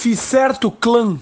Fiz certo clã.